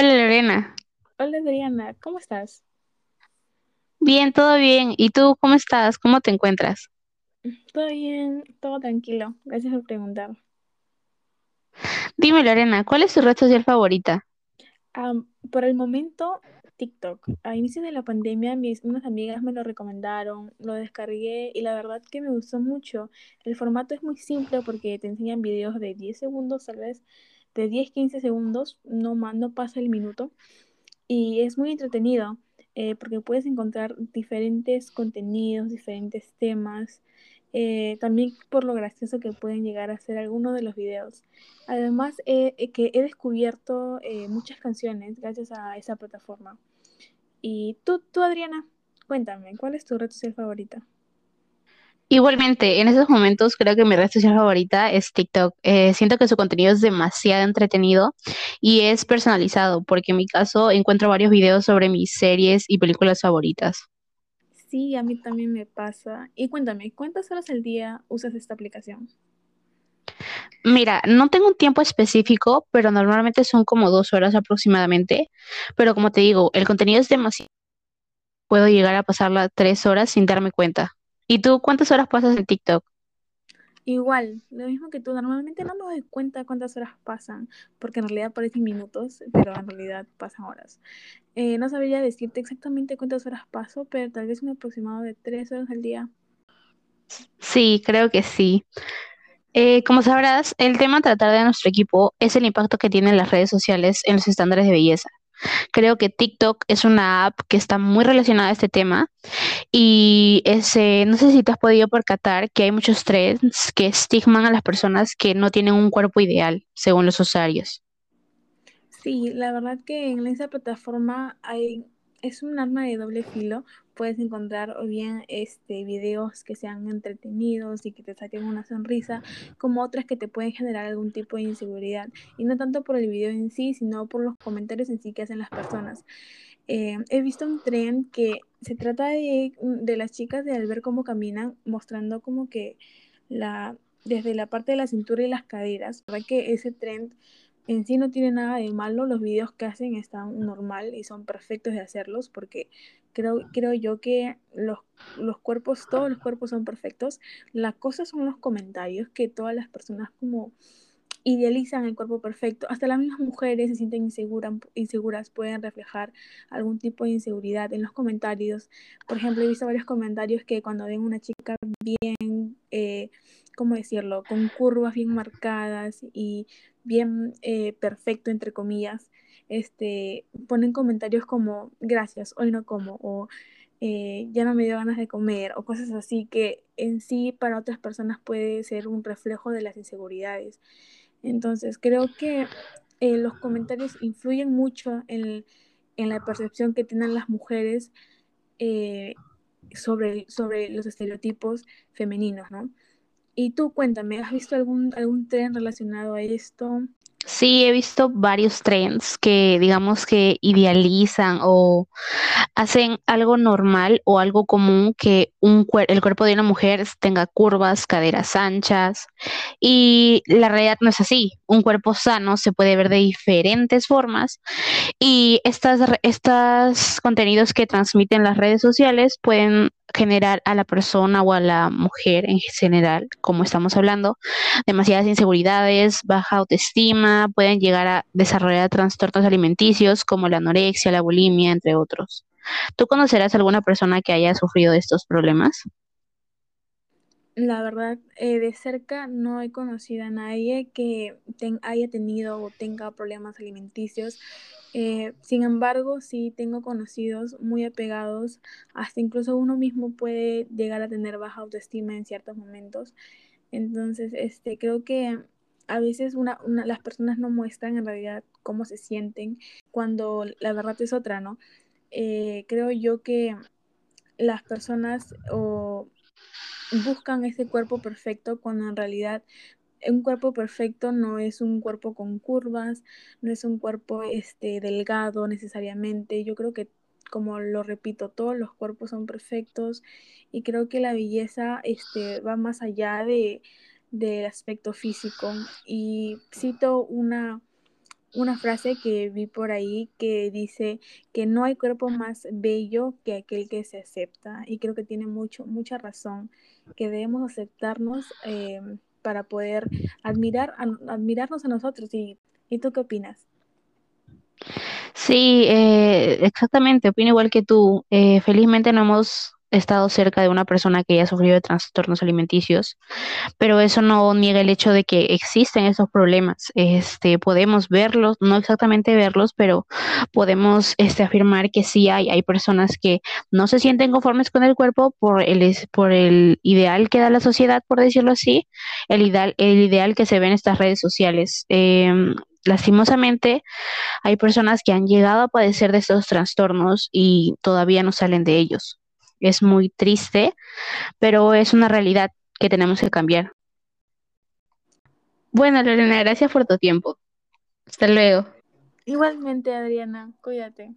Hola Lorena, Hola Adriana, ¿cómo estás? bien, todo bien. ¿Y tú cómo estás? ¿Cómo te encuentras? Todo bien, todo tranquilo. Gracias por preguntar. Dime Lorena, ¿cuál es tu red social favorita? Por el momento, TikTok. A inicios de la pandemia, mis unas amigas me lo recomendaron, lo descargué y la verdad que me gustó mucho. El formato es muy simple porque te enseñan videos de 10 segundos, tal vez de 10 15 segundos, no más, no pasa el minuto. Y es muy entretenido eh, porque puedes encontrar diferentes contenidos, diferentes temas, eh, también por lo gracioso que pueden llegar a ser algunos de los videos. Además, que he descubierto eh, muchas canciones gracias a esa plataforma. Y tú, tú, Adriana, cuéntame, ¿cuál es tu red social favorita? Igualmente, en esos momentos creo que mi red social favorita es TikTok. Eh, siento que su contenido es demasiado entretenido y es personalizado, porque en mi caso encuentro varios videos sobre mis series y películas favoritas. Sí, a mí también me pasa. Y cuéntame, ¿cuántas horas al día usas esta aplicación? Mira, no tengo un tiempo específico, pero normalmente son como dos horas aproximadamente. Pero como te digo, el contenido es demasiado, puedo llegar a pasarla tres horas sin darme cuenta. ¿Y tú cuántas horas pasas en TikTok? Igual, lo mismo que tú, normalmente no me doy cuenta cuántas horas pasan, porque en realidad parecen minutos, pero en realidad pasan horas. Eh, no sabría decirte exactamente cuántas horas paso, pero tal vez un aproximado de tres horas al día. Sí, creo que sí. Eh, como sabrás, el tema a tratar de nuestro equipo es el impacto que tienen las redes sociales en los estándares de belleza. Creo que TikTok es una app que está muy relacionada a este tema y ese, no sé si te has podido percatar que hay muchos trends que estigman a las personas que no tienen un cuerpo ideal, según los usuarios. Sí, la verdad que en esa plataforma hay, es un arma de doble filo. Puedes encontrar o bien este, videos que sean entretenidos y que te saquen una sonrisa, como otras que te pueden generar algún tipo de inseguridad. Y no tanto por el video en sí, sino por los comentarios en sí que hacen las personas. Eh, he visto un tren que se trata de, de las chicas de al ver cómo caminan, mostrando como que la, desde la parte de la cintura y las caderas. Verdad que ese tren en sí no tiene nada de malo, los videos que hacen están normal y son perfectos de hacerlos porque creo, creo yo que los, los cuerpos, todos los cuerpos son perfectos. La cosa son los comentarios que todas las personas como idealizan el cuerpo perfecto. Hasta las mismas mujeres se sienten inseguras, inseguras, pueden reflejar algún tipo de inseguridad en los comentarios. Por ejemplo, he visto varios comentarios que cuando ven una chica bien, eh, ¿cómo decirlo?, con curvas bien marcadas y bien eh, perfecto, entre comillas, este, ponen comentarios como, gracias, hoy no como, o eh, ya no me dio ganas de comer, o cosas así que en sí para otras personas puede ser un reflejo de las inseguridades. Entonces, creo que los comentarios influyen mucho en, en, la percepción que tienen las mujeres sobre, sobre los estereotipos femeninos, ¿no? Y tú, cuéntame, ¿has visto algún, algún tren relacionado a esto? Sí, he visto varios trends que digamos que idealizan o hacen algo normal o algo común que un cuer- el cuerpo de una mujer tenga curvas, caderas anchas y la realidad no es así. Un cuerpo sano se puede ver de diferentes formas y estas, re- estas contenidos que transmiten las redes sociales pueden generar a la persona o a la mujer en general, como estamos hablando, demasiadas inseguridades, baja autoestima, pueden llegar a desarrollar trastornos alimenticios como la anorexia, la bulimia, entre otros. ¿Tú conocerás alguna persona que haya sufrido estos problemas? La verdad, eh, de cerca no he conocido a nadie que haya tenido o tenga problemas alimenticios. Eh, sin embargo, sí tengo conocidos muy apegados, hasta incluso uno mismo puede llegar a tener baja autoestima en ciertos momentos. Entonces, este, creo que a veces una- las personas no muestran en realidad cómo se sienten cuando la verdad es otra, ¿no? Eh, creo yo que las personas buscan ese cuerpo perfecto cuando en realidad un cuerpo perfecto no es un cuerpo con curvas, no es un cuerpo este, delgado necesariamente. Yo creo que, como lo repito, todos los cuerpos son perfectos y creo que la belleza este, va más allá de, del aspecto físico. Y cito una, una frase que vi por ahí que dice que no hay cuerpo más bello que aquel que se acepta. Y creo que tiene mucho, mucha razón, que debemos aceptarnos eh, para poder admirar, admirarnos a nosotros. ¿Y, ¿Y tú qué opinas? Sí, eh, exactamente, opino igual que tú. Eh, felizmente no hemos estado cerca de una persona que haya sufrido de trastornos alimenticios, pero eso no niega el hecho de que existen esos problemas. Este, podemos verlos, no exactamente verlos, pero podemos este, afirmar que sí hay, hay personas que no se sienten conformes con el cuerpo por el, por el ideal que da la sociedad, por decirlo así, el ideal, el ideal que se ve en estas redes sociales. Em, lastimosamente, hay personas que han llegado a padecer de estos trastornos y todavía no salen de ellos. Es muy triste, pero es una realidad que tenemos que cambiar. Bueno, Lorena, gracias por tu tiempo. Hasta luego. Igualmente, Adriana, cuídate.